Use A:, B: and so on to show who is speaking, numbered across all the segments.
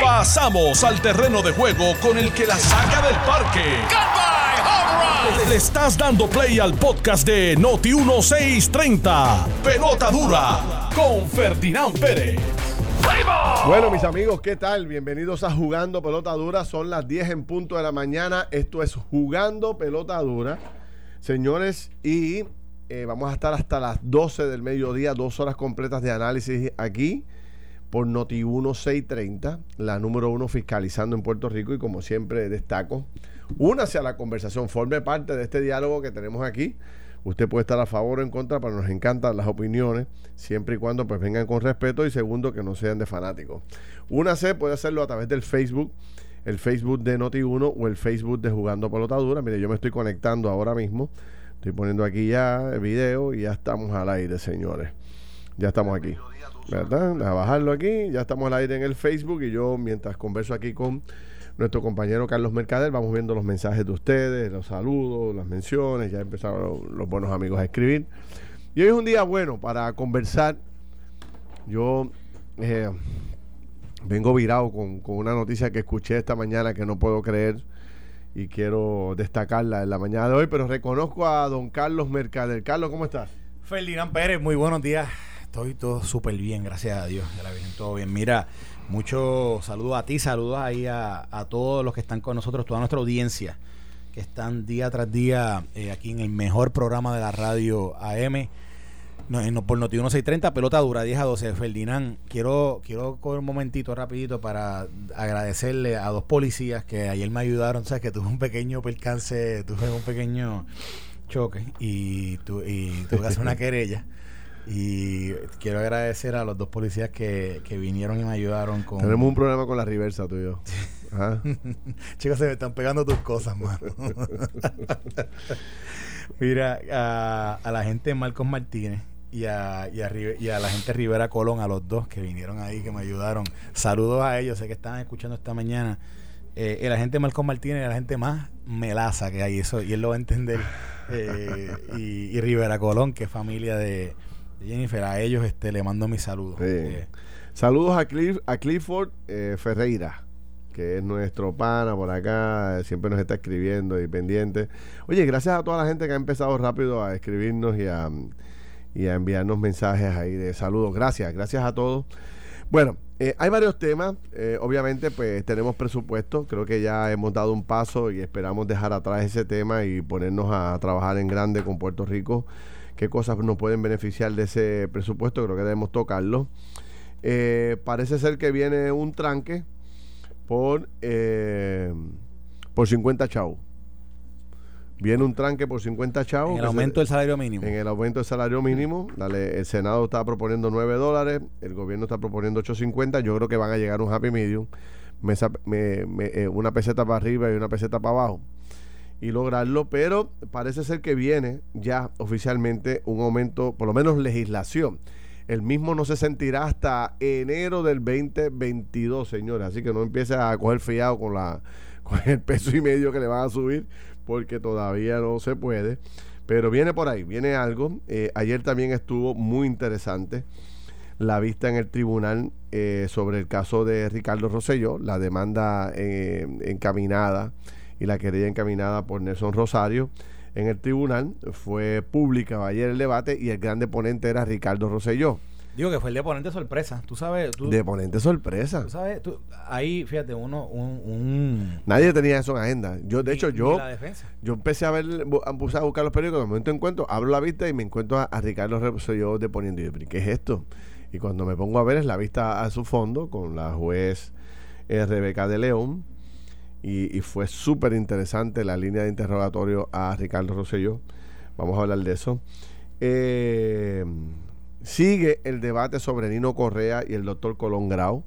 A: Pasamos al terreno de juego con el que la saca del parque. Le estás dando play al podcast de Noti 1630. Pelota dura con Ferdinand Pérez.
B: Bueno, mis amigos, ¿qué tal? Bienvenidos a Jugando Pelota Dura. Son las 10 en punto de la mañana. Esto es Jugando Pelota Dura. Señores, y eh, vamos a estar hasta las 12 del mediodía, dos horas completas de análisis aquí por Noti 1630, la número uno fiscalizando en Puerto Rico y como siempre destaco, únase a la conversación, forme parte de este diálogo que tenemos aquí. Usted puede estar a favor o en contra, pero nos encantan las opiniones, siempre y cuando pues vengan con respeto y segundo que no sean de fanáticos. Únase, puede hacerlo a través del Facebook, el Facebook de Noti1 o el Facebook de Jugando Pelotadura. Mire, yo me estoy conectando ahora mismo, estoy poniendo aquí ya el video y ya estamos al aire, señores. Ya estamos aquí. ¿Verdad? Bajarlo aquí, ya estamos al aire en el Facebook y yo mientras converso aquí con nuestro compañero Carlos Mercader, vamos viendo los mensajes de ustedes, los saludos, las menciones, ya empezaron los buenos amigos a escribir. Y hoy es un día bueno para conversar. Yo eh, vengo virado con, con una noticia que escuché esta mañana que no puedo creer y quiero destacarla en la mañana de hoy, pero reconozco a don Carlos Mercader. Carlos, ¿cómo estás?
C: Ferdinand Pérez, muy buenos días. Estoy todo súper bien, gracias a Dios. Ya la todo bien. Mira, muchos saludos a ti, saludos ahí a, todos los que están con nosotros, toda nuestra audiencia, que están día tras día eh, aquí en el mejor programa de la radio AM. No, en, por Noti 1630, pelota dura, 10 a 12. Ferdinand, quiero, quiero coger un momentito rapidito para agradecerle a dos policías que ayer me ayudaron. Sabes que tuve un pequeño percance, tuve un pequeño choque y, tu, y tuve que hacer una querella. Y quiero agradecer a los dos policías que, vinieron y me ayudaron con...
B: Tenemos un problema con la reversa, tú y yo.
C: Chicos, se me están pegando tus cosas, mano. Mira, a, la gente Marcos Martínez y a, y, a, la gente Rivera Colón, a los dos que vinieron ahí, que me ayudaron. Saludos a ellos, sé que estaban escuchando esta mañana. Eh, el agente Marcos Martínez es la gente más melaza que hay, eso, y él lo va a entender. Eh, y, y Rivera Colón, que es familia de, Jennifer, a ellos este, le mando mis saludos. Eh,
B: saludos a, a Clifford eh, Ferreira, que es nuestro pana por acá, siempre nos está escribiendo y pendiente. Oye, gracias a toda la gente que ha empezado rápido a escribirnos y a, y a enviarnos mensajes ahí de saludos. Gracias, gracias a todos. Bueno, eh, hay varios temas. obviamente, pues tenemos presupuesto. Creo que ya hemos dado un paso y esperamos dejar atrás ese tema y ponernos a trabajar en grande con Puerto Rico qué cosas nos pueden beneficiar de ese presupuesto, creo que debemos tocarlo. Eh, parece ser que viene un tranque por, eh, por 50 chavos. Viene un tranque por 50 chavos.
C: En el aumento del salario mínimo.
B: En el aumento del salario mínimo. Dale, el Senado está proponiendo 9 dólares, el gobierno está proponiendo 8.50. Yo creo que van a llegar a un happy medium. Eh, una peseta para arriba y una peseta para abajo y lograrlo, pero parece ser que viene ya oficialmente un aumento, por lo menos legislación. El mismo no se sentirá hasta enero del 2022, señores. Así que no empiece a coger fiado con, la, con el peso y medio que le van a subir, porque todavía no se puede. Pero viene por ahí, viene algo. Eh, ayer también estuvo muy interesante la vista en el tribunal eh, sobre el caso de Ricardo Rosselló, la demanda eh, encaminada y la querella encaminada por Nelson Rosario en el tribunal. Fue pública ayer el debate y el gran deponente era Ricardo Rosselló.
C: Digo que fue el deponente sorpresa. Tú sabes. Tú,
B: deponente sorpresa.
C: Tú sabes, ahí, fíjate, uno. Un,
B: Nadie tenía eso en agenda. Yo, de hecho, yo. Yo empecé a ver, a buscar los periódicos. De momento encuentro, abro la vista y me encuentro a, Ricardo Rosselló deponiendo. Y yo, ¿qué es esto? Y cuando me pongo a ver, es la vista a su fondo con la juez eh, Rebeca de León y, fue súper interesante la línea de interrogatorio a Ricardo Rosselló. Vamos a hablar de eso. Eh, sigue el debate sobre Nino Correa y el doctor Colón Grau.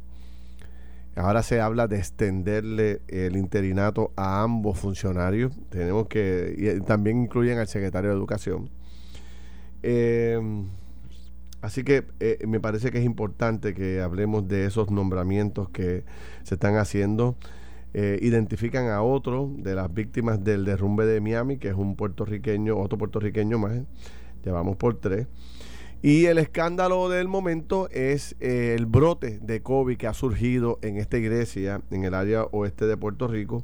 B: Ahora se habla de extenderle el interinato a ambos funcionarios. Tenemos que. Y también incluyen al secretario de Educación. Eh, así que eh, me parece que es importante que hablemos de esos nombramientos que se están haciendo. Eh, identifican a otro de las víctimas del derrumbe de Miami, que es un puertorriqueño, otro puertorriqueño más, llevamos por tres. Y el escándalo del momento es eh, el brote de COVID que ha surgido en esta iglesia en el área oeste de Puerto Rico,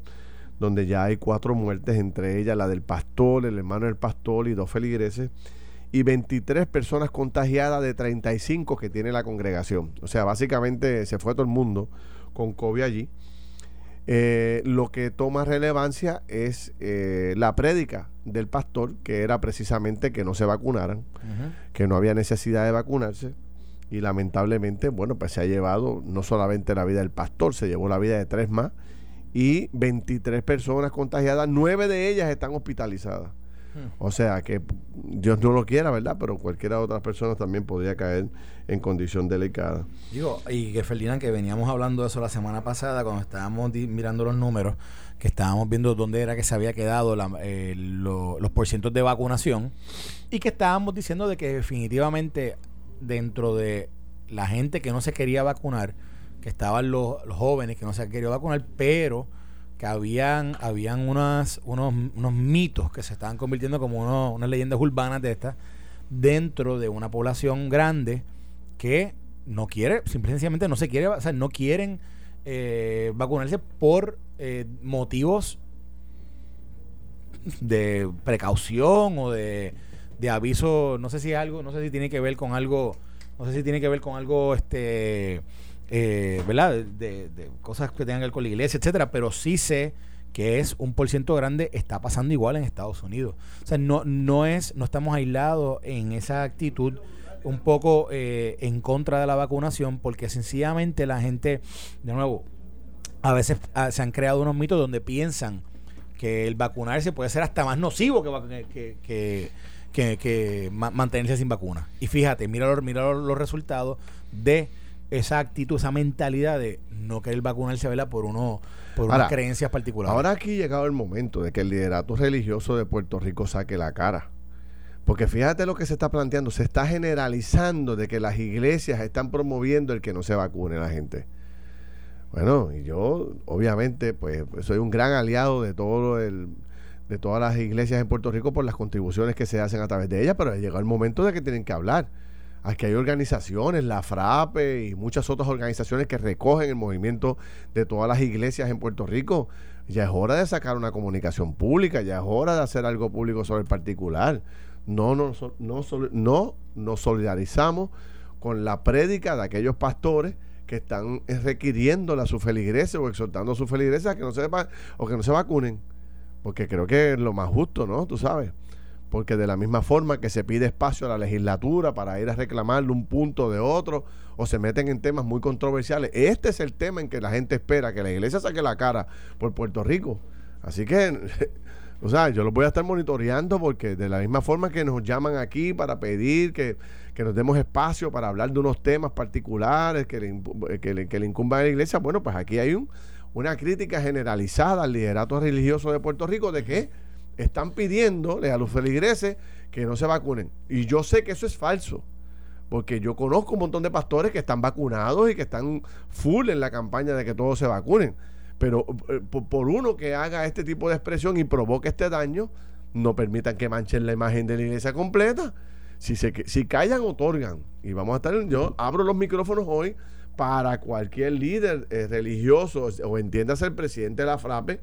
B: donde ya hay cuatro muertes, entre ellas la del pastor, el hermano del pastor y dos feligreses, y 23 personas contagiadas de 35 que tiene la congregación. O sea, básicamente se fue todo el mundo con COVID allí. Eh, lo que toma relevancia es eh, la prédica del pastor, que era precisamente que no se vacunaran, que no había necesidad de vacunarse. Y lamentablemente, bueno, pues se ha llevado no solamente la vida del pastor, se llevó la vida de tres más y 23 personas contagiadas, nueve de ellas están hospitalizadas. O sea que Dios no lo quiera, ¿verdad? Pero cualquiera de otras personas también podría caer en condición delicada.
C: Digo, y que Ferdinand, que veníamos hablando de eso la semana pasada, cuando estábamos mirando los números, que estábamos viendo dónde era que se había quedado eh, los porcientos de vacunación, y que estábamos diciendo de que definitivamente dentro de la gente que no se quería vacunar, que estaban los, los jóvenes que no se querían vacunar, pero que habían, habían unas, unos, unos mitos que se estaban convirtiendo como unas leyendas urbanas de estas dentro de una población grande que no quiere, simplemente no se quiere, o sea, no quieren eh, vacunarse por eh, motivos de precaución o de, de aviso, no sé si algo, no sé si tiene que ver con algo, no sé si tiene que ver con algo este eh, ¿verdad? De, cosas que tengan que ver con la iglesia, etcétera, pero sí sé que es un por ciento grande, está pasando igual en Estados Unidos. O sea, no, no es, no estamos aislados en esa actitud un poco eh, en contra de la vacunación, porque sencillamente la gente, de nuevo, a veces ah, se han creado unos mitos donde piensan que el vacunarse puede ser hasta más nocivo que, que, que, que, mantenerse sin vacuna. Y fíjate, mira, mira los resultados de esa actitud, esa mentalidad de no querer vacunarse ¿verdad? por uno por unas creencias particulares.
B: Ahora aquí ha llegado el momento de que el liderato religioso de Puerto Rico saque la cara. Porque fíjate lo que se está planteando, se está generalizando de que las iglesias están promoviendo el que no se vacune la gente. Bueno, y yo obviamente pues soy un gran aliado de todo el de todas las iglesias en Puerto Rico por las contribuciones que se hacen a través de ellas, pero ha llegado el momento de que tienen que hablar. Aquí hay organizaciones, la FRAPE y muchas otras organizaciones que recogen el movimiento de todas las iglesias en Puerto Rico. Ya es hora de sacar una comunicación pública, ya es hora de hacer algo público sobre el particular. No, no, no, no nos solidarizamos con la prédica de aquellos pastores que están requiriendo a sus feligreses o exhortando a sus feligreses a que no se o que no se vacunen. Porque creo que es lo más justo, ¿no? Tú sabes porque de la misma forma que se pide espacio a la legislatura para ir a reclamarle un punto de otro, o se meten en temas muy controversiales, este es el tema en que la gente espera que la iglesia saque la cara por Puerto Rico. Así que, o sea, yo lo voy a estar monitoreando porque de la misma forma que nos llaman aquí para pedir que, nos demos espacio para hablar de unos temas particulares que le, que le, que le incumban a la iglesia, bueno, pues aquí hay un, una crítica generalizada al liderato religioso de Puerto Rico de que están pidiéndole a los feligreses que no se vacunen. Y yo sé que eso es falso, porque yo conozco un montón de pastores que están vacunados y que están full en la campaña de que todos se vacunen. Pero eh, por, uno que haga este tipo de expresión y provoque este daño, no permitan que manchen la imagen de la iglesia completa. Si, se, si callan, otorgan. Y vamos a estar, yo abro los micrófonos hoy para cualquier líder eh, religioso o entiendas el presidente de la FRAPE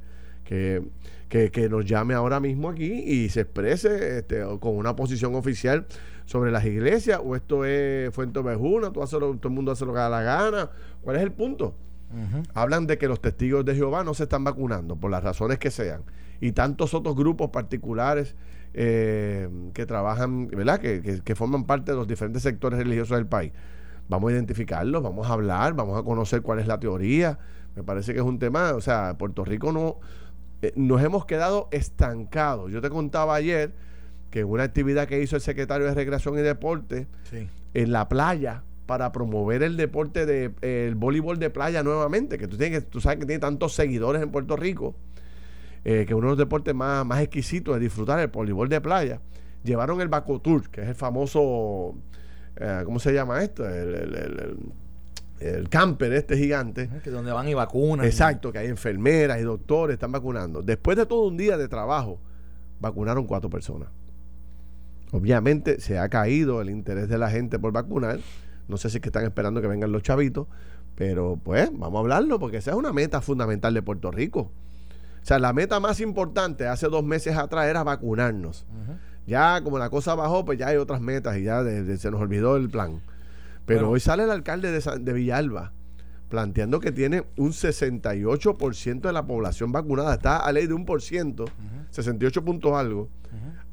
B: que que, nos llame ahora mismo aquí y se exprese este, con una posición oficial sobre las iglesias, o esto es Fuente Ovejuna, todo, todo el mundo hace lo que da la gana. ¿Cuál es el punto? Hablan de que los testigos de Jehová no se están vacunando, por las razones que sean, y tantos otros grupos particulares eh, que trabajan, ¿verdad? Que, que forman parte de los diferentes sectores religiosos del país. Vamos a identificarlos, vamos a hablar, vamos a conocer cuál es la teoría. Me parece que es un tema, o sea, Puerto Rico no, eh, nos hemos quedado estancados. Yo te contaba ayer que una actividad que hizo el secretario de Recreación y Deporte en la playa para promover el deporte de el voleibol de playa nuevamente, que tú tienes tú sabes que tiene tantos seguidores en Puerto Rico, eh, que uno de los deportes más, más exquisitos de disfrutar el voleibol de playa. Llevaron el Bacotur, que es el famoso, eh, ¿cómo se llama esto? el el camper este gigante.
C: Que donde van y vacunan.
B: Exacto, que hay enfermeras y doctores, están vacunando. Después de todo un día de trabajo, vacunaron cuatro personas. Obviamente se ha caído el interés de la gente por vacunar. No sé si es que están esperando que vengan los chavitos, pero pues vamos a hablarlo porque esa es una meta fundamental de Puerto Rico. O sea, la meta más importante hace dos meses atrás era vacunarnos. Ya como la cosa bajó, pues ya hay otras metas y ya se nos olvidó el plan. Pero hoy sale el alcalde de, de Villalba planteando que tiene un 68% de la población vacunada. Está a ley de un por ciento, 68 puntos algo,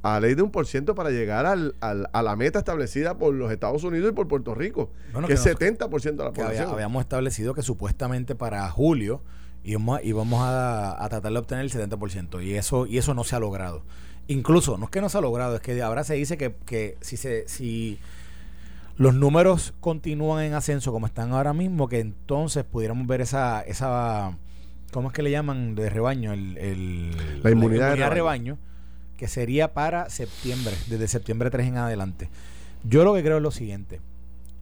B: a ley de un por ciento para llegar al, a la meta establecida por los Estados Unidos y por Puerto Rico, que, es 70% de la población.
C: habíamos establecido que supuestamente para julio íbamos, íbamos a, a, tratar de obtener el 70% y eso, y eso no se ha logrado. Incluso, no es que no se ha logrado, es que ahora se dice que, que si se... Si, los números continúan en ascenso como están ahora mismo, que entonces pudiéramos ver esa, esa ¿cómo es que le llaman de rebaño? El,
B: la inmunidad,
C: de rebaño. que sería para septiembre, desde septiembre 3 en adelante. Yo lo que creo es lo siguiente.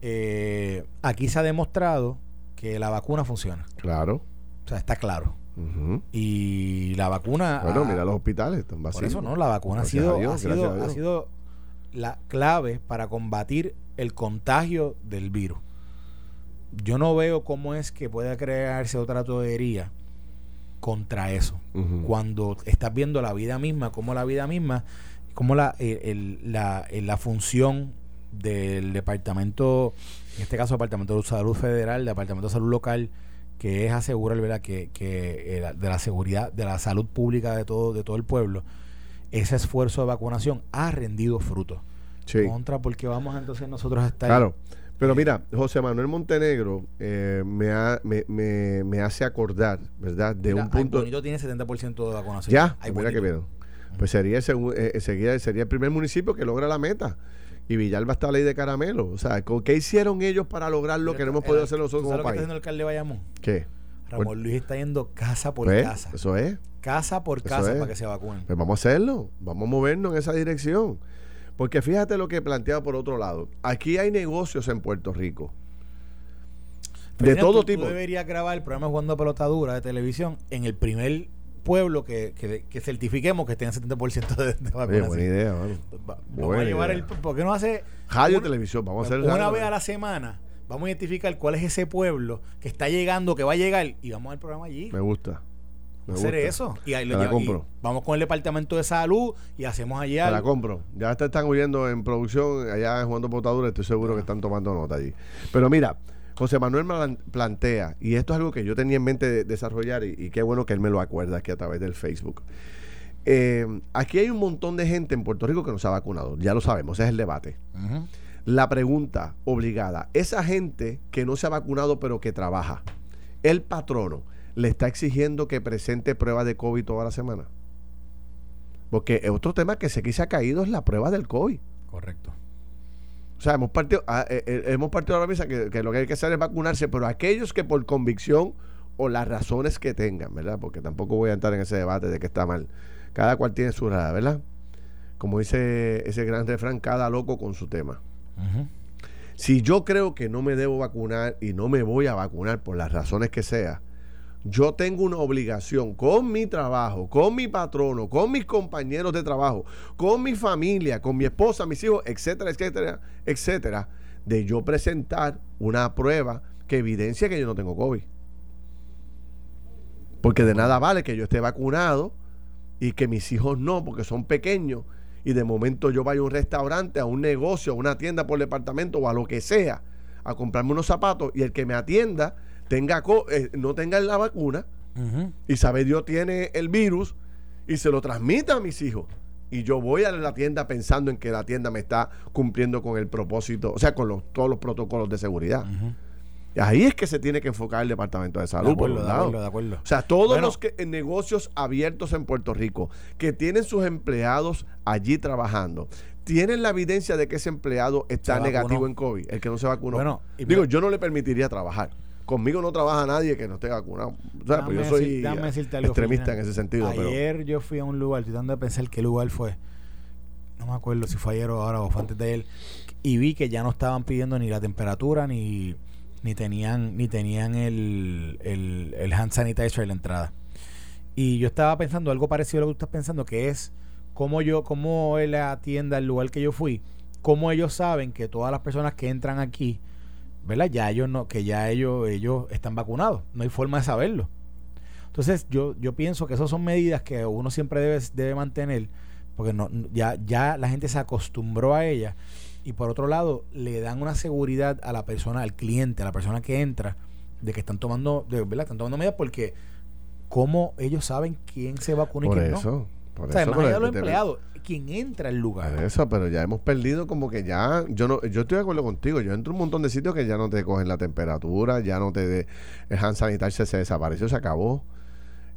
C: Eh, aquí se ha demostrado que la vacuna funciona.
B: Claro.
C: O sea, está claro. Y la vacuna.
B: Bueno, mira los hospitales, están vacíos.
C: Por eso no, la vacuna ha sido, ha sido, ha sido la clave para combatir el contagio del virus. Yo no veo cómo es que pueda crearse otra todería contra eso. Cuando estás viendo la vida misma, como la vida misma, como la, la, la función del departamento, en este caso Departamento de Salud Federal, Departamento de Salud Local, que es asegurar ¿verdad? Que, que eh, de la seguridad, de la salud pública de todo, de todo el pueblo, ese esfuerzo de vacunación ha rendido frutos contra porque vamos entonces nosotros a estar...
B: Claro. Pero mira, José Manuel Montenegro eh, me, me, hace acordar, ¿verdad? De un punto...
C: Bonito tiene 70% de vacunación.
B: Ya, mira que bien. Pues sería, eh, sería, sería el primer municipio que logra la meta. Y Villalba está la ley de caramelo. O sea, ¿qué hicieron ellos para lograr lo que no hemos podido hacer nosotros como país?
C: ¿Qué está haciendo el alcalde Bayamón?
B: ¿Qué?
C: Ramón Luis está yendo casa por pues, casa.
B: Eso es.
C: Casa por casa para que se vacunen.
B: Pues vamos a hacerlo. Vamos a movernos en esa dirección. Porque fíjate lo que he planteado por otro lado. Aquí hay negocios en Puerto Rico. de todo tipo. Tú
C: deberías grabar el programa Jugando Pelotadura de televisión en el primer pueblo que, certifiquemos que tenga 70% de, de vacunación.
B: buena idea,
C: Vamos a llevar el. ¿Por qué no hace.
B: Radio televisión, vamos a hacer.
C: Una vez a la semana, vamos a identificar cuál es ese pueblo que está llegando, que va a llegar, y vamos al programa allí.
B: Me gusta
C: hacer eso. Y, ahí lo la compro. vamos con el departamento de salud y hacemos allá.
B: la compro. Ya te están oyendo en producción, allá jugando potadura, estoy seguro que están tomando nota allí. Pero mira, José Manuel me plantea, y esto es algo que yo tenía en mente de desarrollar, y, qué bueno que él me lo acuerda aquí a través del Facebook. Eh, aquí hay un montón de gente en Puerto Rico que no se ha vacunado, ya lo sabemos, ese es el debate. La pregunta obligada, esa gente que no se ha vacunado pero que trabaja, el patrono, le está exigiendo que presente pruebas de COVID toda la semana. Porque otro tema que se, ha caído es la prueba del COVID.
C: Correcto.
B: O sea, hemos partido, ah, eh, eh, hemos partido de la misa que, lo que hay que hacer es vacunarse, pero aquellos que por convicción o las razones que tengan, ¿verdad? Porque tampoco voy a entrar en ese debate de que está mal. Cada cual tiene su rada, ¿verdad? Como dice ese gran refrán, cada loco con su tema. Si yo creo que no me debo vacunar y no me voy a vacunar por las razones que sea, yo tengo una obligación con mi trabajo, con mi patrono, con mis compañeros de trabajo, con mi familia, con mi esposa, mis hijos, etcétera, etcétera, etcétera, de yo presentar una prueba que evidencia que yo no tengo COVID. Porque de nada vale que yo esté vacunado y que mis hijos no, porque son pequeños, y de momento yo vaya a un restaurante, a un negocio, a una tienda por departamento o a lo que sea, a comprarme unos zapatos y el que me atienda tenga eh, no tenga la vacuna y sabe Dios tiene el virus y se lo transmita a mis hijos. Y yo voy a la tienda pensando en que la tienda me está cumpliendo con el propósito, o sea, con los, todos los protocolos de seguridad. Y ahí es que se tiene que enfocar el Departamento de Salud.
C: por de acuerdo, de acuerdo.
B: O sea, todos los que, negocios abiertos en Puerto Rico que tienen sus empleados allí trabajando, tienen la evidencia de que ese empleado está negativo en COVID, el que no se vacunó. Bueno, Digo, yo no le permitiría trabajar conmigo no trabaja nadie que no esté vacunado. O sea, pues yo soy extremista en ese sentido.
C: Ayer yo fui a un lugar, tratando de pensar qué lugar fue. No me acuerdo si fue ayer o ahora o fue antes de él. Y vi que ya no estaban pidiendo ni la temperatura ni, ni tenían ni tenían el, el, hand sanitizer en la entrada. Y yo estaba pensando algo parecido a lo que tú estás pensando, que es cómo yo, cómo él atienda el lugar que yo fui, cómo ellos saben que todas las personas que entran aquí, ¿verdad? Ya ellos no, que ya ellos, ellos están vacunados. No hay forma de saberlo. Entonces, yo, yo pienso que esas son medidas que uno siempre debe, debe mantener, porque no, ya, ya la gente se acostumbró a ellas. Y por otro lado, le dan una seguridad a la persona, al cliente, a la persona que entra, de que están tomando, de verdad, están tomando medidas porque cómo ellos saben quién se vacuna y quién
B: no.
C: Por o sea, más allá de los empleados, quien entra al lugar.
B: eso, pero ya hemos perdido como que ya, yo no, yo estoy de acuerdo contigo, yo entro a un montón de sitios que ya no te cogen la temperatura, ya no te de, el hand sanitizer se desapareció, se acabó.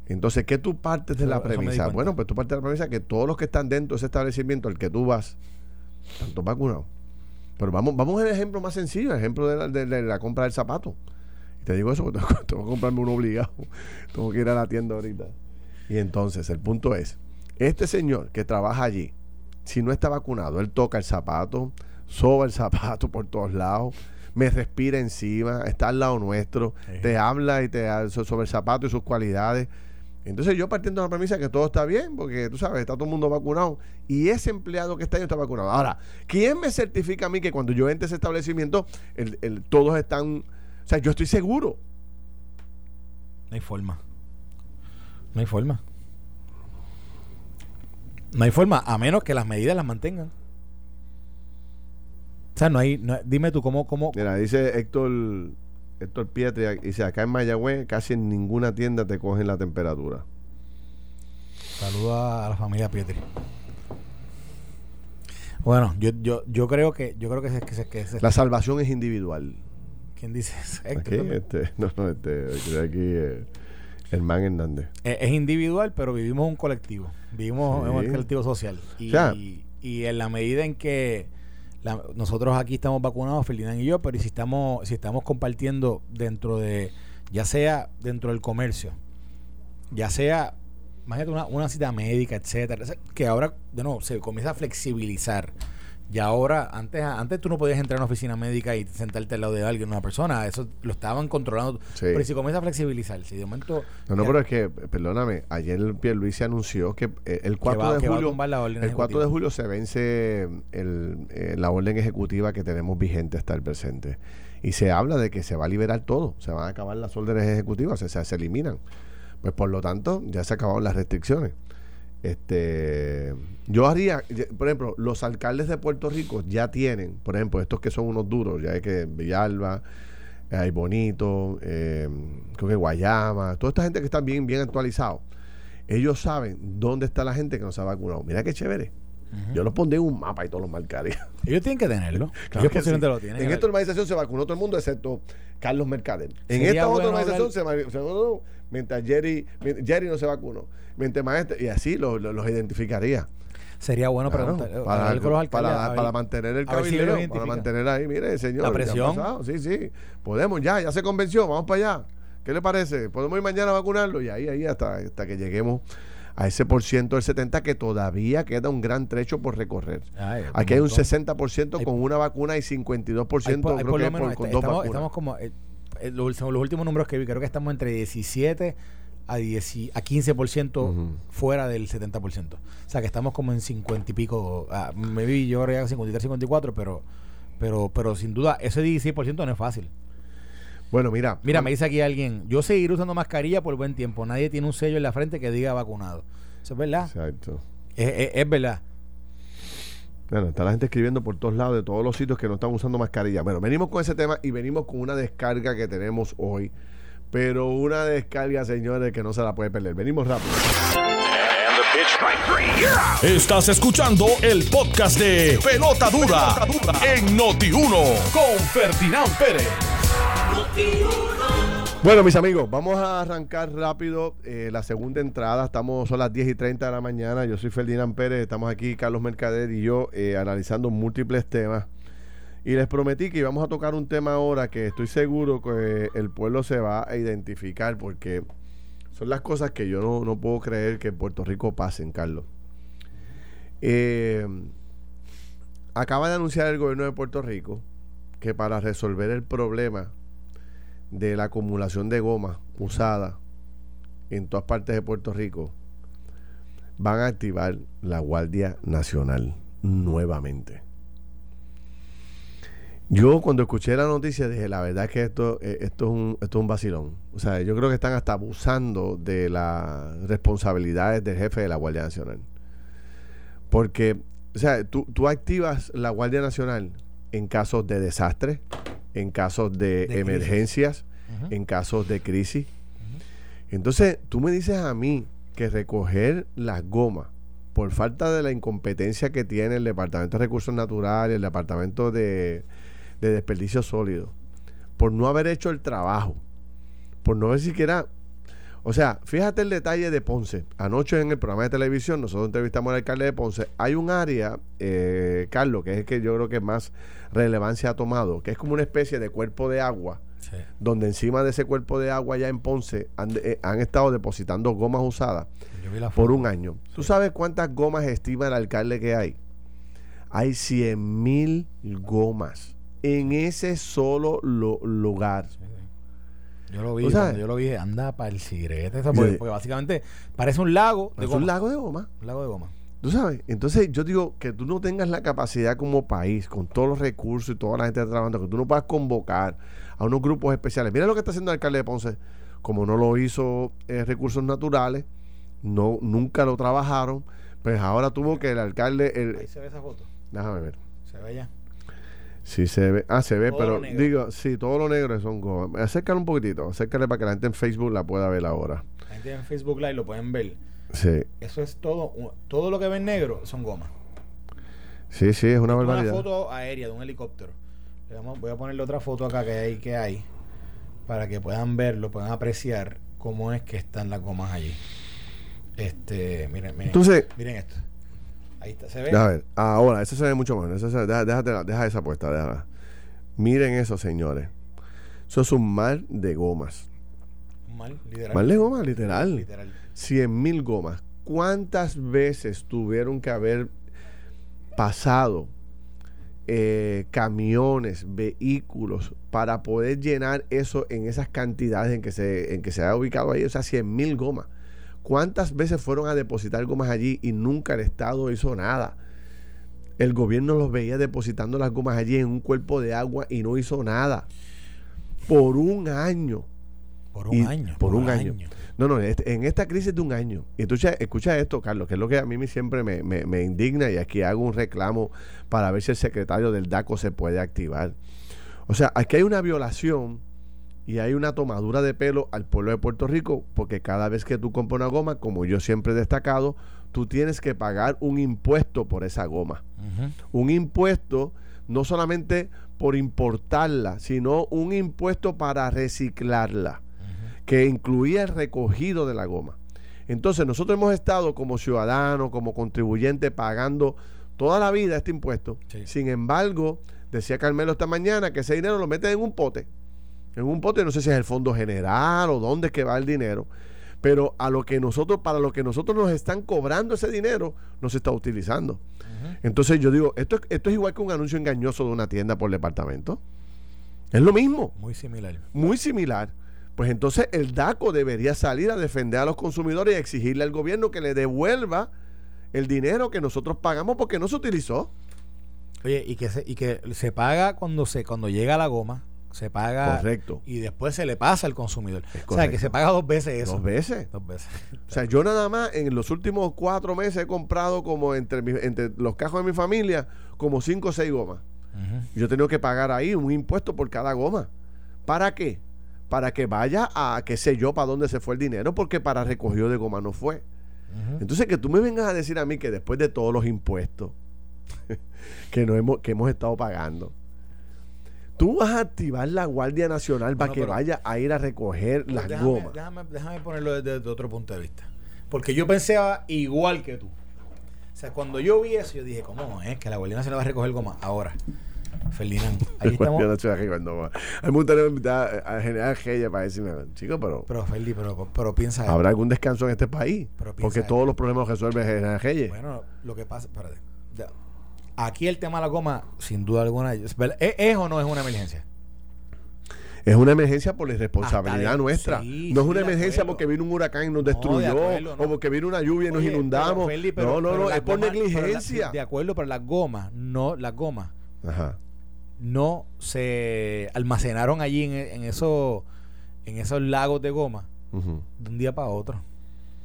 B: Entonces, ¿qué tú partes de la premisa? Bueno, pues tú partes de la premisa que todos los que están dentro de ese establecimiento al que tú vas, están todos vacunados. Pero vamos, vamos al ejemplo más sencillo, el ejemplo de la, de la compra del zapato. Y te digo eso porque tengo, que comprarme uno obligado. tengo que ir a la tienda ahorita. Y entonces, el punto es, este señor que trabaja allí, si no está vacunado, él toca el zapato, soba el zapato por todos lados, me respira encima, está al lado nuestro, te habla y te sobre el zapato y sus cualidades. Entonces yo partiendo de la premisa que todo está bien, porque tú sabes, está todo el mundo vacunado, y ese empleado que está ahí está vacunado. Ahora, ¿quién me certifica a mí que cuando yo entre a ese establecimiento, el, todos están... O sea, yo estoy seguro.
C: No hay forma. No hay forma. No hay forma, a menos que las medidas las mantengan. O sea, no hay, dime tú cómo, cómo.
B: Mira, dice Héctor, Héctor Pietri, dice acá en Mayagüez casi en ninguna tienda te cogen la temperatura.
C: Saluda a la familia Pietri. Bueno, yo, yo, yo creo que yo creo que, se, que,
B: la salvación es individual.
C: ¿Quién dice eso?
B: Héctor, aquí, este, no, no, este, aquí eh, Hermán Hernández.
C: Es, individual, pero vivimos un colectivo. Vivimos en un colectivo social. Y, y, en la medida en que nosotros aquí estamos vacunados, Ferdinand y yo, pero si estamos, si estamos compartiendo dentro de, ya sea dentro del comercio, ya sea, imagínate una, una cita médica, etcétera, que ahora, de nuevo, se comienza a flexibilizar y ahora, antes, antes tú no podías entrar a una oficina médica y sentarte al lado de alguien, una persona. Eso lo estaban controlando. Pero si comienza a flexibilizar, si de momento.
B: No, no, pero es que, perdóname, ayer Luis se anunció que eh, el 4 de julio. El 4 de julio se vence el, eh, la orden ejecutiva que tenemos vigente hasta el presente. Y se habla de que se va a liberar todo. Se van a acabar las órdenes ejecutivas, o sea, se eliminan. Pues por lo tanto, ya se acabaron las restricciones. Este, yo haría, por ejemplo, los alcaldes de Puerto Rico ya tienen, por ejemplo, estos que son unos duros, ya hay que Villalba, hay Bonito, eh, creo que Guayama, toda esta gente que está bien, bien actualizado, ellos saben dónde está la gente que no se ha vacunado. Mira qué chévere. Yo los pondré en un mapa y todos los marcaría.
C: Ellos tienen que tenerlo. ellos
B: posiblemente lo tienen. En esta urbanización se vacunó todo el mundo excepto Carlos Mercader. En esta otra urbanización se vacunó mientras Jerry, Jerry no se vacunó. Mientras maestro, y así los identificaría.
C: Sería bueno preguntar
B: para, para, mantener el cabildeo, para mantener ahí, mire, señor.
C: La presión.
B: Sí, sí. Podemos, ya, ya se convenció, vamos para allá. ¿Qué le parece? Podemos ir mañana a vacunarlo y ahí, ahí, hasta, hasta que lleguemos a ese por ciento del 70 que todavía queda un gran trecho por recorrer. Aquí hay un 60% con una vacuna y 52%
C: por, con dos vacunas. Estamos como, eh, eh, los, los, últimos números que vi, creo que estamos entre 17 a, 10, a 15% fuera del 70%. O sea que estamos como en 50 y pico. Ah, me vi yo creo que 53, 54, pero, pero, pero sin duda ese 16% no es fácil.
B: Bueno, mira.
C: Mira, me dice aquí alguien, yo seguiré usando mascarilla por buen tiempo. Nadie tiene un sello en la frente que diga vacunado. Eso es verdad.
B: Exacto.
C: Es, verdad.
B: Bueno, está la gente escribiendo por todos lados de todos los sitios que no están usando mascarilla. Bueno, venimos con ese tema y venimos con una descarga que tenemos hoy. Pero una descarga, señores, que no se la puede perder. Venimos rápido.
A: Estás escuchando el podcast de Pelota Dura, en Noti1 con Ferdinand Pérez.
B: Bueno, mis amigos, vamos a arrancar rápido eh, la segunda entrada. Estamos, son las 10 y 30 de la mañana. Yo soy Ferdinand Pérez, estamos aquí, Carlos Mercader y yo, eh, analizando múltiples temas. Y les prometí que íbamos a tocar un tema ahora que estoy seguro que el pueblo se va a identificar porque son las cosas que yo no, puedo creer que en Puerto Rico pasen, Carlos. Eh, acaba de anunciar el gobierno de Puerto Rico que para resolver el problema de la acumulación de goma usada en todas partes de Puerto Rico, van a activar la Guardia Nacional nuevamente. Yo cuando escuché la noticia dije, la verdad es que esto, eh, esto, es un, esto es un vacilón. O sea, yo creo que están hasta abusando de las responsabilidades del jefe de la Guardia Nacional. Porque, o sea, tú, tú activas la Guardia Nacional en casos de desastre, en casos de, emergencias, en casos de crisis. Entonces, tú me dices a mí que recoger las gomas por falta de la incompetencia que tiene el Departamento de Recursos Naturales, el Departamento de, de Desperdicio Sólido, por no haber hecho el trabajo, por no ver siquiera o sea, fíjate el detalle de Ponce. Anoche en el programa de televisión, nosotros entrevistamos al alcalde de Ponce. Hay un área, eh, Carlos, que es el que yo creo que más relevancia ha tomado, que es como una especie de cuerpo de agua, donde encima de ese cuerpo de agua ya en Ponce han, eh, estado depositando gomas usadas por un año. ¿Tú sabes cuántas gomas estima el alcalde que hay? Hay 100 mil gomas en ese solo lugar.
C: Yo lo vi, yo lo vi, anda para el cigarete, porque, básicamente parece un lago
B: de goma. un lago de goma.
C: Un lago de goma.
B: Tú sabes, entonces yo digo que tú no tengas la capacidad como país, con todos los recursos y toda la gente trabajando, que tú no puedas convocar a unos grupos especiales. Mira lo que está haciendo el alcalde de Ponce, como no lo hizo eh, Recursos Naturales, no nunca lo trabajaron, pues ahora tuvo que el alcalde... El,
C: Ahí se ve esa foto.
B: Déjame ver.
C: Se ve ya.
B: Sí se ve. Ah, se ve, pero digo, sí, todo lo negro son gomas. Acércale un poquitito, acércale para que la gente en Facebook la pueda ver ahora.
C: La gente en Facebook Live lo pueden ver.
B: Sí.
C: Eso es todo. Todo lo que ven negro son gomas.
B: Sí, sí, es una barbaridad.
C: Una foto aérea de un helicóptero. voy a ponerle otra foto acá que hay, que hay para que puedan verlo, puedan apreciar cómo es que están las gomas allí. Este, miren, miren,
B: Entonces,
C: miren esto. Ahí está, se ve.
B: Deja ver. Ahora, eso se ve mucho más. deja, esa puesta, déjala. Miren eso, señores. Eso es un mar de gomas.
C: Un mar, literal.
B: Mar de gomas, literal. Literal. 100 mil gomas. ¿Cuántas veces tuvieron que haber pasado eh, camiones, vehículos, para poder llenar eso en esas cantidades en que se, en que se ha ubicado ahí? O sea, 100 mil gomas. ¿Cuántas veces fueron a depositar gomas allí y nunca el Estado hizo nada? El gobierno los veía depositando las gomas allí en un cuerpo de agua y no hizo nada. Por un año.
C: Por un año.
B: Por, un año. No, no, este, en esta crisis de un año. Y entonces, escucha esto, Carlos, que es lo que a mí siempre me, me indigna y aquí hago un reclamo para ver si el secretario del DACO se puede activar. O sea, aquí hay una violación y hay una tomadura de pelo al pueblo de Puerto Rico porque cada vez que tú compras una goma, como yo siempre he destacado, tú tienes que pagar un impuesto por esa goma. Un impuesto no solamente por importarla, sino un impuesto para reciclarla, que incluía el recogido de la goma. Entonces nosotros hemos estado como ciudadanos, como contribuyentes, pagando toda la vida este impuesto. Sin embargo, decía Carmelo esta mañana que ese dinero lo meten en un pote en un pote, no sé si es el fondo general o dónde es que va el dinero, pero a lo que nosotros, para lo que nosotros nos están cobrando ese dinero, no se está utilizando. Entonces yo digo, esto, esto es igual que un anuncio engañoso de una tienda por departamento. Es lo mismo.
C: Muy similar.
B: Muy similar. Pues entonces el DACO debería salir a defender a los consumidores y exigirle al gobierno que le devuelva el dinero que nosotros pagamos porque no se utilizó.
C: Oye, y que se, y que se paga cuando se cuando llega la goma, se paga
B: correcto.
C: y después se le pasa al consumidor. o sea, que se paga dos veces eso.
B: Dos veces.
C: Dos veces.
B: O sea, yo nada más en los últimos cuatro meses he comprado como entre, entre los cajos de mi familia como cinco o seis gomas. Yo he tenido que pagar ahí un impuesto por cada goma. ¿Para qué? Para que vaya a, qué sé yo, para dónde se fue el dinero, porque para recogido de goma no fue. Entonces, que tú me vengas a decir a mí que después de todos los impuestos que, no hemos, que hemos estado pagando, Tú vas a activar la Guardia Nacional para que vaya a ir a recoger las gomas.
C: Déjame, ponerlo desde, otro punto de vista. Porque yo pensaba igual que tú. O sea, cuando yo vi eso, yo dije, ¿cómo es que la Guardia Nacional va a recoger gomas? Ahora, Ferdinand, ahí estamos.
B: yo no estoy recogiendo gomas. Hay mucha invitar a General Gella para decirme, chico, pero.
C: Pero, Ferdi, pero, pero, piensa.
B: ¿Habrá algún descanso en este país? porque todos los problemas los resuelve General Gella.
C: Bueno, lo que pasa. Espérate. Aquí el tema de la goma, sin duda alguna, ¿es, o no es una emergencia?
B: Es una emergencia por la irresponsabilidad nuestra. no es una emergencia porque vino un huracán y nos destruyó, o porque vino una lluvia y nos inundamos. no, no, no, es por negligencia.
C: de acuerdo, pero las gomas, no, las gomas, no se almacenaron allí en, en, esos, en esos lagos de goma de un día para otro.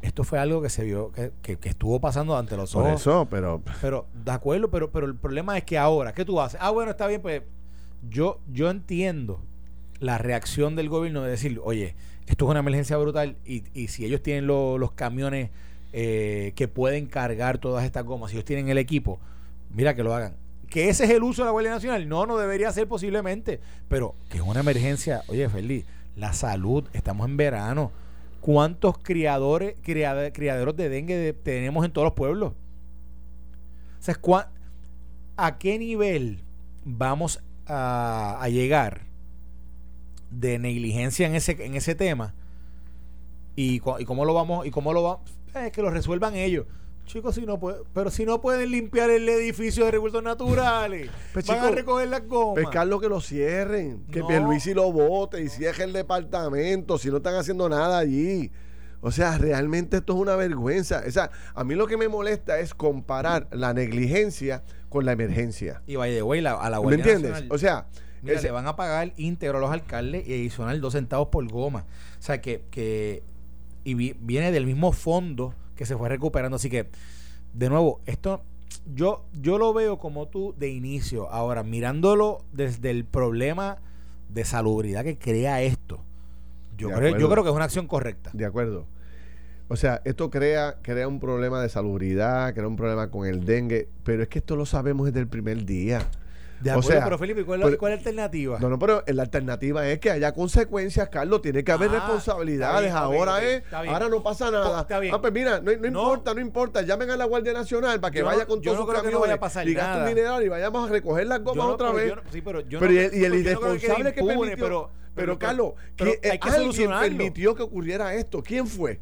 C: Esto fue algo que se vio, que, que, estuvo pasando ante los ojos. Por
B: eso, pero.
C: Pero, de acuerdo, pero, pero el problema es que ahora, ¿qué tú haces? Ah, bueno, está bien, pues yo, yo entiendo la reacción del gobierno de decir, oye, esto es una emergencia brutal y, y si ellos tienen los camiones eh, que pueden cargar todas estas gomas, si ellos tienen el equipo, mira que lo hagan. Que ese es el uso de la Guardia Nacional, no, no debería ser posiblemente, pero que es una emergencia, oye, Feliz, la salud, estamos en verano. ¿Cuántos criadores, criaderos de dengue tenemos en todos los pueblos? O sea, ¿a qué nivel vamos a, llegar de negligencia en ese, en ese tema y, y cómo lo vamos y cómo lo vamos es que lo resuelvan ellos chicos si no pero si no pueden limpiar el edificio de recursos naturales pues, van a recoger las gomas
B: pescar lo que lo cierren que no. y lo vote y cierre el departamento si no están haciendo nada allí o sea, realmente esto es una vergüenza. O sea, a mí lo que me molesta es comparar la negligencia con la emergencia.
C: Y vaya de way, a la
B: Guardia ¿Me entiendes? o sea,
C: Mira, le van a pagar íntegro a los alcaldes y adicional dos centavos por goma. O sea, que, que y viene del mismo fondo que se fue recuperando. Así que, de nuevo, esto yo, yo lo veo como tú de inicio. Ahora, mirándolo desde el problema de salubridad que crea esto yo creo, yo creo que es una acción correcta.
B: De acuerdo. O sea, esto crea, crea un problema de salubridad, crea un problema con el dengue, pero es que esto lo sabemos desde el primer día.
C: De acuerdo, o sea, pero Felipe, ¿cuál, es la alternativa?
B: No, no, pero la alternativa es que haya consecuencias, Carlos. Tiene que haber ah, responsabilidades. ahora es, ahora no pasa nada. Está bien. Ah, pues mira, no, importa, no importa. Llamen a la Guardia Nacional para que vaya con todos sus camiones no vaya a pasar y gasten dinero y vayamos a recoger las gomas otra vez. sí, pero, yo pero y el, y el irresponsable que, permitió, pero, pero, Carlos, hay que alguien permitió que ocurriera esto. ¿Quién fue?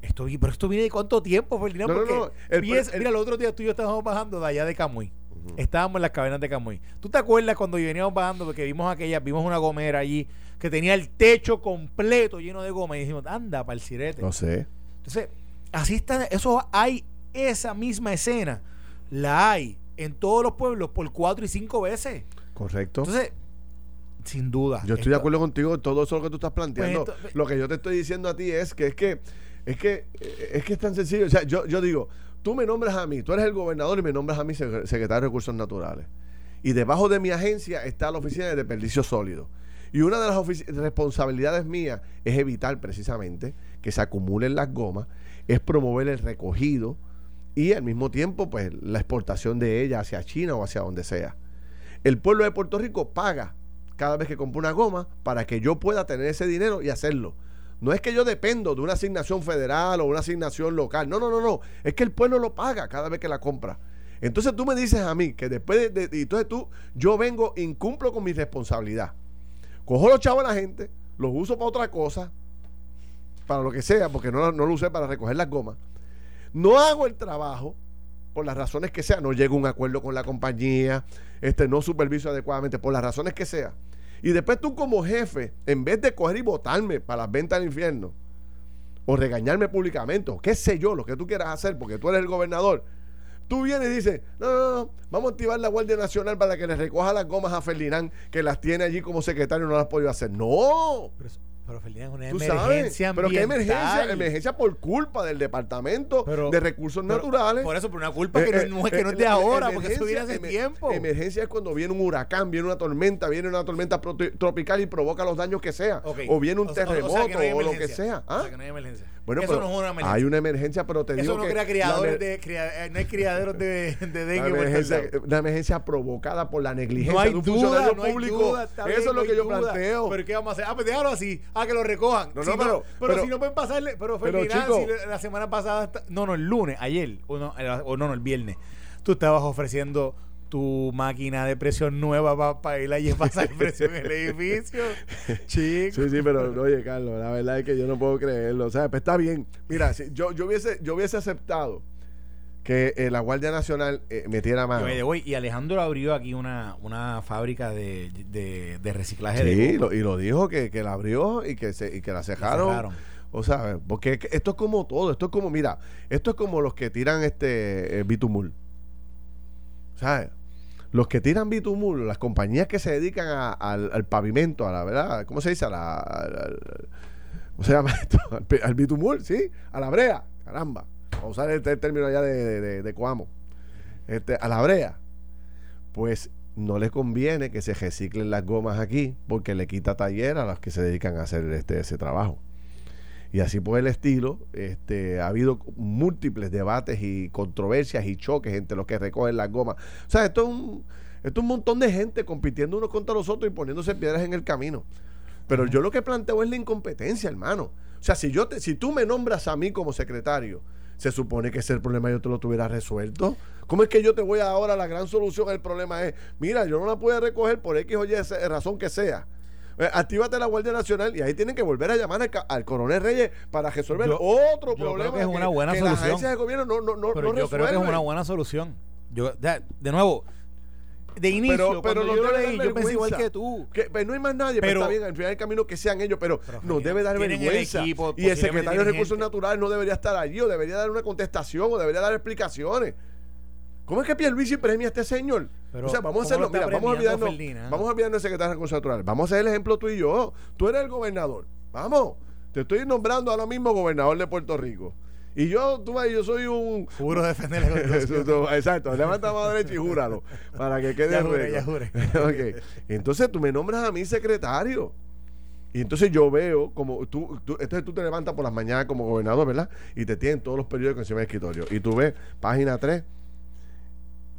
C: Esto, pero esto viene de cuánto tiempo, Ferdinand. No, no, no. mira, el otro día tú y yo estábamos bajando de allá de Camuy. Estábamos en las cavernas de Camuy. ¿Tú te acuerdas cuando veníamos bajando porque vimos aquella, vimos una gomera allí que tenía el techo completo lleno de goma y dijimos, anda, para el sirete?
B: No sé.
C: Entonces, así está, eso hay, esa misma escena, la hay en todos los pueblos por cuatro y cinco veces.
B: Correcto.
C: Entonces, sin duda.
B: Yo estoy de acuerdo contigo en todo eso lo que tú estás planteando. Pues lo que yo te estoy diciendo a ti es que es que es que es que es tan sencillo. O sea, yo, yo digo, tú me nombras a mí, tú eres el gobernador y me nombras a mí secretario de Recursos Naturales. Y debajo de mi agencia está la oficina de desperdicio sólido. Y una de las responsabilidades mías es evitar precisamente que se acumulen las gomas, es promover el recogido y al mismo tiempo pues la exportación de ellas hacia China o hacia donde sea. El pueblo de Puerto Rico paga cada vez que compra una goma para que yo pueda tener ese dinero y hacerlo. No es que yo dependo de una asignación federal o una asignación local. No, no, no, no. Es que el pueblo lo paga cada vez que la compra. Entonces tú me dices a mí que después de, entonces tú, yo vengo, incumplo con mi responsabilidad. Cojo los chavos a la gente, los uso para otra cosa, para lo que sea, porque no, no lo usé para recoger las gomas. No hago el trabajo por las razones que sea, no llego a un acuerdo con la compañía, este, no superviso adecuadamente, por las razones que sea. Y después tú como jefe, en vez de coger y votarme para las ventas del infierno, o regañarme públicamente, o qué sé yo, lo que tú quieras hacer, porque tú eres el gobernador, tú vienes y dices, no, no, no, vamos a activar la Guardia Nacional para que le recoja las gomas a Ferdinand, que las tiene allí como secretario y no las ha podido hacer. No.
C: Pero Ferdinand, una emergencia
B: Pero qué emergencia, emergencia por culpa del Departamento de Recursos Naturales.
C: Por eso, por una culpa que, no, eh, es, que no es de eh, ahora, porque eso viene hace tiempo.
B: Emergencia es cuando viene un huracán, viene una tormenta, viene una tormenta tropical y provoca los daños que sea. O viene un terremoto o, lo que sea.
C: ¿Ah? O sea que no hay emergencia.
B: Bueno, eso no es una emergencia. Hay una emergencia, pero te digo
C: no
B: que
C: crea criadores de, eh, no hay criaderos de, de dengue. Una
B: emergencia, una emergencia provocada por la negligencia de un funcionario público. eso es lo que yo planteo.
C: Pero ¿qué vamos a hacer? Ah, pues déjalo así. Ah, que lo recojan. No, no, pero, pero, si no pueden pasarle. Pero, pero chico, si la semana pasada. no, no, el lunes, ayer. O no, o no, no, el viernes. Tú estabas ofreciendo tu máquina de presión nueva para ir allí a pasar presión en el edificio. Chico.
B: Sí, sí, pero oye, Carlos, la verdad es que yo no puedo creerlo. O sea, pues está bien. Mira, si yo, yo, hubiese, yo hubiese aceptado que eh, la Guardia Nacional eh, metiera mano.
C: y Alejandro abrió aquí una, una fábrica de, de, reciclaje
B: de Sí, y lo dijo que, que, la abrió y que, se, y que la cejaron. O sea, porque esto es como todo, esto es como, mira, esto es como los que tiran este eh, bitumul. ¿Sabes? Los que tiran bitumul, las compañías que se dedican al, pavimento, a la verdad, ¿cómo se dice? A la, ¿Cómo se llama esto? Al, bitumul, sí, a la brea, caramba. Vamos a usar este término allá de, de, de, Coamo. Este, a la brea. Pues no le conviene que se reciclen las gomas aquí porque le quita taller a los que se dedican a hacer este, ese trabajo. Y así por el estilo, este, ha habido múltiples debates y controversias y choques entre los que recogen las gomas. O sea, esto es un, esto es un montón de gente compitiendo unos contra los otros y poniéndose piedras en el camino. Pero yo lo que planteo es la incompetencia, hermano. O sea, si, yo te, si tú me nombras a mí como secretario, se supone que ese problema yo te lo tuviera resuelto. ¿Cómo es que yo te voy a ahora la gran solución al problema es, mira, yo no la puedo recoger por X o Y razón que sea? Eh, actívate la Guardia Nacional y ahí tienen que volver a llamar al, coronel Reyes para resolver otro problema.
C: es una buena solución. Las
B: agencias de gobierno no, no, no,
C: yo creo que es una buena solución. Yo, de, nuevo, de inicio, pero, yo lo leí, yo pensé igual que tú.
B: Que, pues, no hay más nadie, pero, está bien, al final del camino que sean ellos, pero, nos debe dar vergüenza. y el secretario de Recursos Naturales no debería estar allí, o debería dar una contestación, o debería dar explicaciones. ¿Cómo es que Pierluisi premia a este señor? o sea, vamos a hacerlo. Mira, vamos a olvidarnos. Vamos a olvidarnos del secretario de Recursos Naturales. Vamos a hacer el ejemplo tú y yo. Tú eres el gobernador. Vamos. Te estoy nombrando ahora mismo gobernador de Puerto Rico. Y yo, tú yo soy un.
C: Juro defender la
B: Exacto, levanta la derecha y júralo. Para que quede.
C: Ya jure, ya jure.
B: okay. Entonces tú me nombras a mi secretario. Y entonces yo veo como tú, tú, entonces tú te levantas por las mañanas como gobernador, ¿verdad? Y te tienen todos los periódicos encima del escritorio. Y tú ves página 3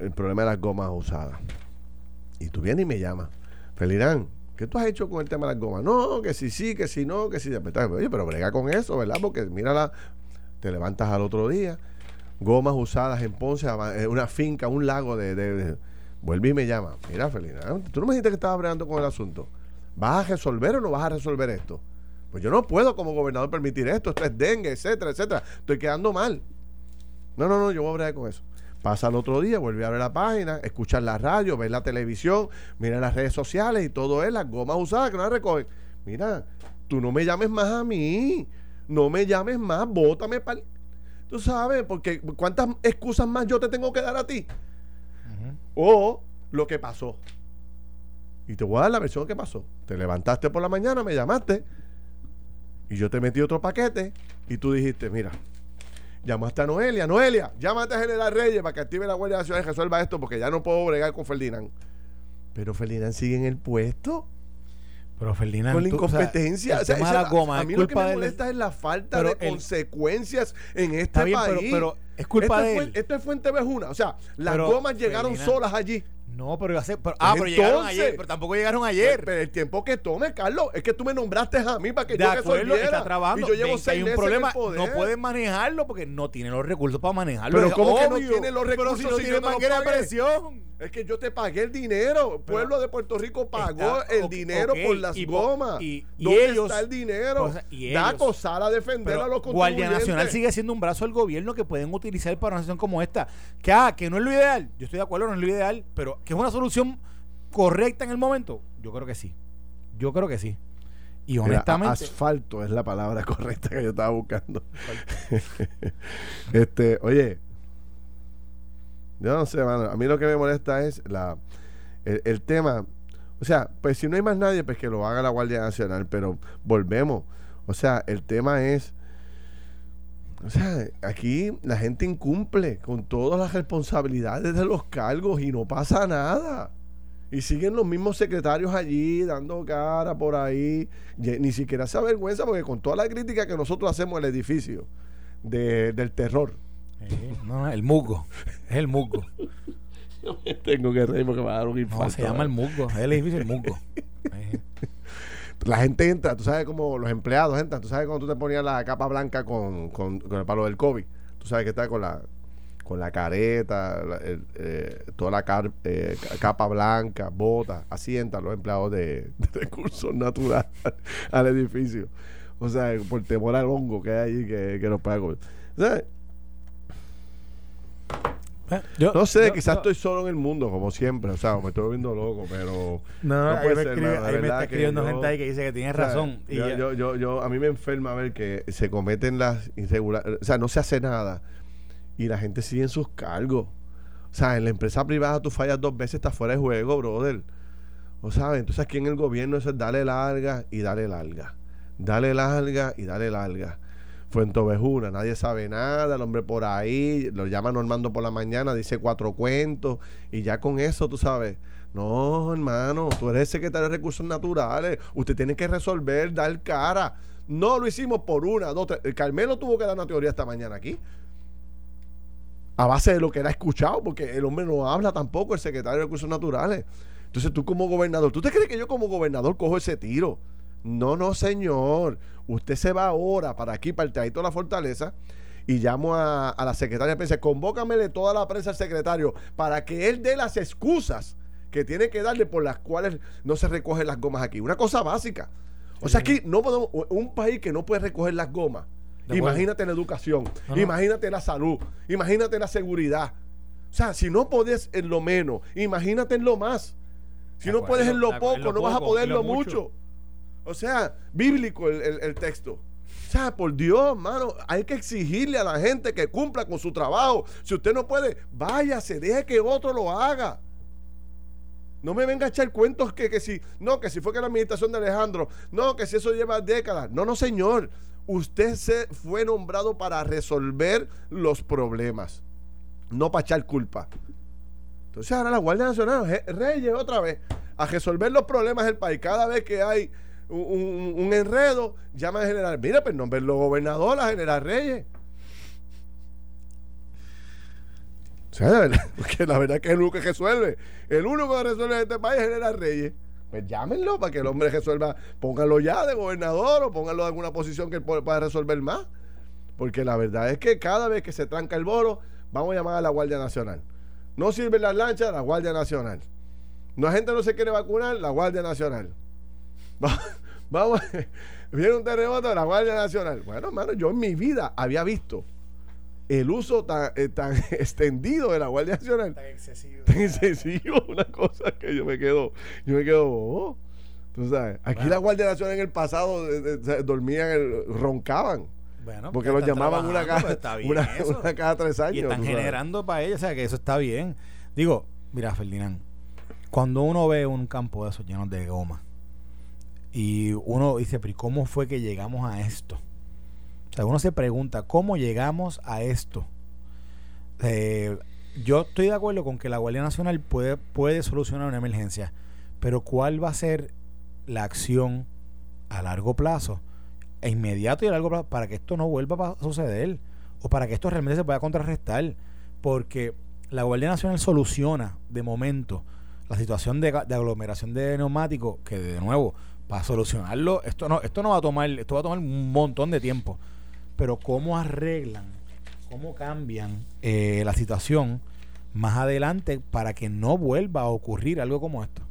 B: el problema de las gomas usadas. Y tú vienes y me llamas. Felirán, ¿qué tú has hecho con el tema de las gomas? No, que si sí, que si no, que si... Oye, pero brega con eso, ¿verdad? Porque mira, te levantas al otro día, gomas usadas en Ponce, una finca, un lago de... de, vuelve y me llama. Mira, Felirán, tú no me dijiste que estabas bregando con el asunto. ¿Vas a resolver o no vas a resolver esto? Pues yo no puedo como gobernador permitir esto, esto es dengue, etcétera, etcétera. Estoy quedando mal. No, no, no, yo voy a bregar con eso. Pasa el otro día, vuelve a ver la página, escuchar la radio, ver la televisión, mira las redes sociales y todo es las gomas usadas que no las recogen. Mira, tú no me llames más a mí, no me llames más, bótame para... Tú sabes, porque ¿cuántas excusas más yo te tengo que dar a ti? O lo que pasó. Y te voy a dar la versión que pasó. Te levantaste por la mañana, me llamaste y yo te metí otro paquete y tú dijiste, mira, Llamaste a Noelia. Noelia, llámate a General Reyes para que active la Guardia Nacional y resuelva esto porque ya no puedo bregar con Ferdinand. Pero Ferdinand sigue en el puesto.
C: Pero Ferdinand.
B: Con la incompetencia.
C: a
B: mí lo que me molesta es la falta de consecuencias en este país.
C: Pero, es culpa
B: de
C: él.
B: esto es Fuente Vejuna. O sea, las gomas llegaron solas allí.
C: No, pero, hace, pero ah, pero llegaron ayer, pero tampoco llegaron ayer.
B: Pero, el tiempo que tome, Carlos, es que tú me nombraste a mí para que de yo acuerdo,
C: está trabajando.
B: Y yo llevo seis
C: hay un problema, no pueden manejarlo porque no tiene los recursos para manejarlo.
B: Pero ¿cómo que no tiene los recursos
C: pero si no tiene
B: si
C: no presión?
B: Es que yo te pagué el dinero. El pueblo de Puerto Rico pagó el dinero por las gomas. Y, ¿Dónde ellos, está el dinero? Pues, y da acosar a defender a los
C: Guardia Nacional sigue siendo un brazo del gobierno que pueden utilizar para una situación como esta. Que, ah, que no es lo ideal. Yo estoy de acuerdo, no es lo ideal. Pero que es una solución correcta en el momento. Yo creo que sí. Yo creo que sí. Y honestamente.
B: asfalto es la palabra correcta que yo estaba buscando. este, oye, yo no sé, A mí lo que me molesta es la el, tema. O sea, pues si no hay más nadie, pues que lo haga la Guardia Nacional. Pero volvemos. O sea, el tema es. O sea, aquí la gente incumple con todas las responsabilidades de los cargos y no pasa nada. Y siguen los mismos secretarios allí dando cara por ahí. Ni siquiera se avergüenza porque con toda la crítica que nosotros hacemos al edificio del terror
C: no, el musgo. Es el musgo.
B: tengo que reír porque me va a dar un infarto.
C: No, se llama el musgo. Es el edificio el musgo.
B: la gente entra, tú sabes cómo los empleados entran. Tú sabes cuando tú te ponías la capa blanca con, con, el palo del COVID. Tú sabes que está con la con la careta, eh, toda la eh, capa blanca, botas, así los empleados de, recursos naturales al edificio. O sea, por temor al hongo que hay ahí que, que nos paga. Eh, no sé, quizás estoy solo en el mundo, como siempre. O sea, me estoy viendo loco, pero.
C: No, no, puede ser, me, está escribiendo gente ahí que dice que tienes razón.
B: yo, yo, yo, a mí me enferma ver que se cometen las irregularidades. O sea, no se hace nada y la gente sigue en sus cargos. O sea, en la empresa privada tú fallas dos veces, estás fuera de juego, brother. ¿O sabes? Entonces aquí en el gobierno eso es dale larga y dale larga. Dale larga y dale larga. Fuentovejuna, nadie sabe nada, el hombre por ahí, lo llama Normando por la mañana, dice cuatro cuentos, y ya con eso, tú sabes. No, hermano, tú eres secretario de Recursos Naturales, usted tiene que resolver, dar cara. No lo hicimos por una, dos, tres. El Carmelo tuvo que dar una teoría esta mañana aquí. A base de lo que ha escuchado, porque el hombre no habla tampoco, el secretario de Recursos Naturales. Entonces tú como gobernador, ¿tú te crees que yo como gobernador cojo ese tiro? No, no, señor. Usted se va ahora para aquí, para el Teatro de la Fortaleza, y llamo a, la secretaria de prensa. Convócamele toda la prensa al secretario para que él dé las excusas que tiene que darle por las cuales no se recogen las gomas aquí. Una cosa básica. O sea, aquí no podemos, un país que no puede recoger las gomas. Imagínate la educación, imagínate la salud, imagínate la seguridad. O sea, si no puedes en lo menos, imagínate en lo más. Si no puedes en lo poco, no vas a poder lo mucho. O sea, bíblico el, texto. O sea, por Dios, hermano, hay que exigirle a la gente que cumpla con su trabajo. Si usted no puede, váyase, deje que otro lo haga. No me venga a echar cuentos que, que si, no, que si fue que la administración de Alejandro, no, que si eso lleva décadas. No, no, señor. Usted se fue nombrado para resolver los problemas, no para echar culpa. Entonces ahora la Guardia Nacional, Reyes otra vez, a resolver los problemas del país. Cada vez que hay un, enredo, llama al general. Mira, pues nombrarlo gobernador a general Reyes. O sea, porque la verdad es que es el único que resuelve. El único que resuelve en este país es general Reyes. Pues llámenlo para que el hombre resuelva. Pónganlo ya de gobernador o pónganlo en alguna posición que él pueda resolver más. Porque la verdad es que cada vez que se tranca el boro, vamos a llamar a la Guardia Nacional. No sirven las lanchas, la Guardia Nacional. La gente no se quiere vacunar, la Guardia Nacional. Vamos, viene un terremoto, la Guardia Nacional. Bueno, hermano, yo en mi vida había visto el uso tan, eh, tan extendido de la Guardia Nacional. Tan excesivo. Tan excesivo, una cosa que yo me quedo, yo me quedo, Tú sabes, aquí la Guardia Nacional en el pasado dormían, roncaban. Bueno, porque los llamaban una cada, una, una, cada tres años. Y
C: están generando para ellos, o sea que eso está bien. Digo, mira, Ferdinand, cuando uno ve un campo de esos llenos de goma y uno dice, pero ¿cómo fue que llegamos a esto? O sea, uno se pregunta, ¿cómo llegamos a esto? Eh, yo estoy de acuerdo con que la Guardia Nacional puede, puede solucionar una emergencia, pero ¿cuál va a ser la acción a largo plazo? e inmediato y a largo plazo para que esto no vuelva a suceder o para que esto realmente se pueda contrarrestar. Porque la Guardia Nacional soluciona de momento la situación de, aglomeración de neumáticos, que de nuevo, para solucionarlo, esto no, esto no va a tomar, esto va a tomar un montón de tiempo. Pero cómo arreglan, cómo cambian eh, la situación más adelante para que no vuelva a ocurrir algo como esto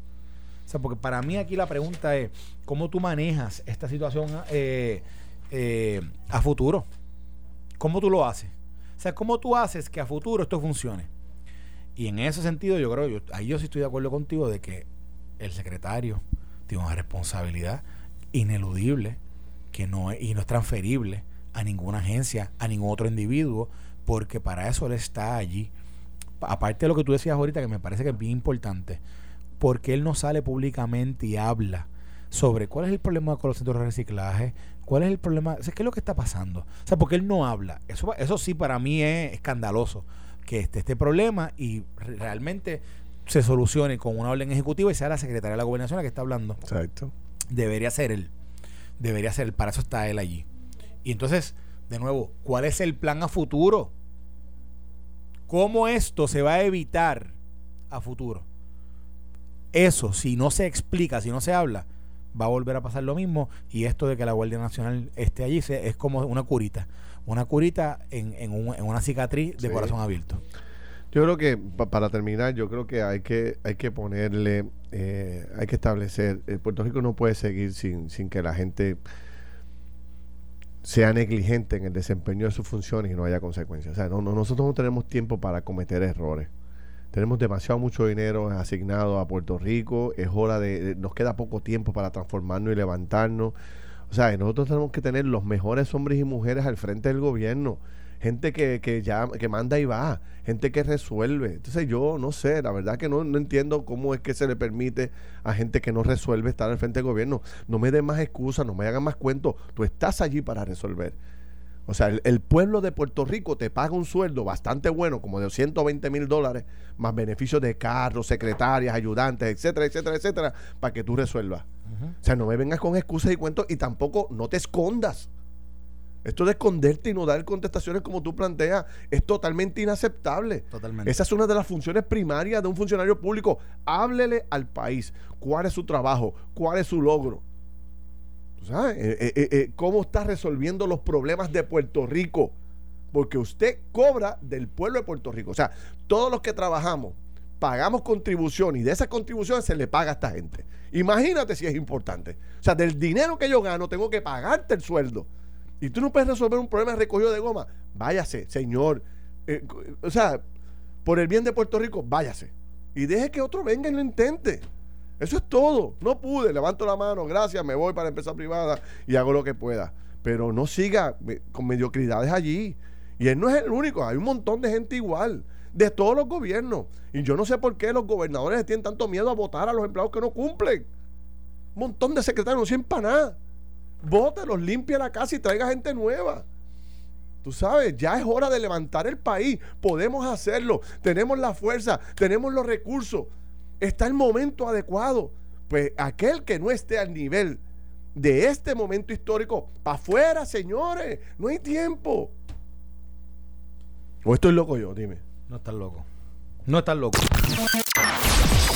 C: sea, porque para mí aquí la pregunta es, ¿cómo tú manejas esta situación eh, eh, a futuro? ¿Cómo tú lo haces? O sea, ¿cómo tú haces que a futuro esto funcione? Y en ese sentido, yo creo, yo, ahí yo sí estoy de acuerdo contigo de que el secretario tiene una responsabilidad ineludible que no es, y no es transferible a ninguna agencia, a ningún otro individuo, porque para eso él está allí. Aparte de lo que tú decías ahorita, que me parece que es bien importante, porque él no sale públicamente y habla sobre cuál es el problema con los centros de reciclaje, cuál es el problema, ¿qué es lo que está pasando? O sea, porque él no habla. Eso, eso sí para mí es escandaloso, que esté este problema y realmente se solucione con una orden ejecutiva y sea la secretaria de la gobernación la que está hablando.
B: Exacto.
C: Debería ser él. Debería ser él. Para eso está él allí. Y entonces, de nuevo, ¿cuál es el plan a futuro? ¿Cómo esto se va a evitar a futuro? Eso, si no se explica, si no se habla, va a volver a pasar lo mismo. Y esto de que la Guardia Nacional esté allí es como una curita. Una curita en, en, una cicatriz de corazón abierto.
B: Yo creo que, para terminar, yo creo que hay que, hay que ponerle, eh, hay que establecer, el Puerto Rico no puede seguir sin, sin que la gente sea negligente en el desempeño de sus funciones y no haya consecuencias. O sea, no, nosotros no tenemos tiempo para cometer errores. Tenemos demasiado mucho dinero asignado a Puerto Rico. Es hora de, Nos queda poco tiempo para transformarnos y levantarnos. O sea, nosotros tenemos que tener los mejores hombres y mujeres al frente del gobierno. Gente que, que ya que manda y va, gente que resuelve. Entonces yo no sé, la verdad que no, no entiendo cómo es que se le permite a gente que no resuelve estar al frente del gobierno. No me den más excusas, no me hagan más cuentos. Tú estás allí para resolver. O sea, el, pueblo de Puerto Rico te paga un sueldo bastante bueno, como de 120 mil dólares, más beneficios de carros, secretarias, ayudantes, etcétera, etcétera, etcétera, para que tú resuelvas. O sea, no me vengas con excusas y cuentos y tampoco no te escondas. Esto de esconderte y no dar contestaciones como tú planteas es totalmente inaceptable. Totalmente. Esa es una de las funciones primarias de un funcionario público. Háblele al país cuál es su trabajo, cuál es su logro. ¿Sabes? Eh, eh, eh, ¿Cómo está resolviendo los problemas de Puerto Rico? Porque usted cobra del pueblo de Puerto Rico. O sea, todos los que trabajamos pagamos contribución y de esa contribución se le paga a esta gente. Imagínate si es importante. O sea, del dinero que yo gano tengo que pagarte el sueldo. Y tú no puedes resolver un problema de recogido de goma. Váyase, señor. o sea, por el bien de Puerto Rico, váyase. Y deje que otro venga y lo intente. Eso es todo. No pude, levanto la mano, gracias, me voy para empresa privada y hago lo que pueda. Pero no siga con mediocridades allí. Y él no es el único, hay un montón de gente igual, de todos los gobiernos. Y yo no sé por qué los gobernadores tienen tanto miedo a votar a los empleados que no cumplen. Un montón de secretarios no sirven para nada. Vótalos, limpia la casa y traiga gente nueva. Tú sabes, ya es hora de levantar el país. Podemos hacerlo. Tenemos la fuerza, tenemos los recursos está el momento adecuado. Pues aquel que no esté al nivel de este momento histórico, para afuera, señores, no hay tiempo. ¿O estoy loco yo? Dime.
C: No estás loco. No estás loco.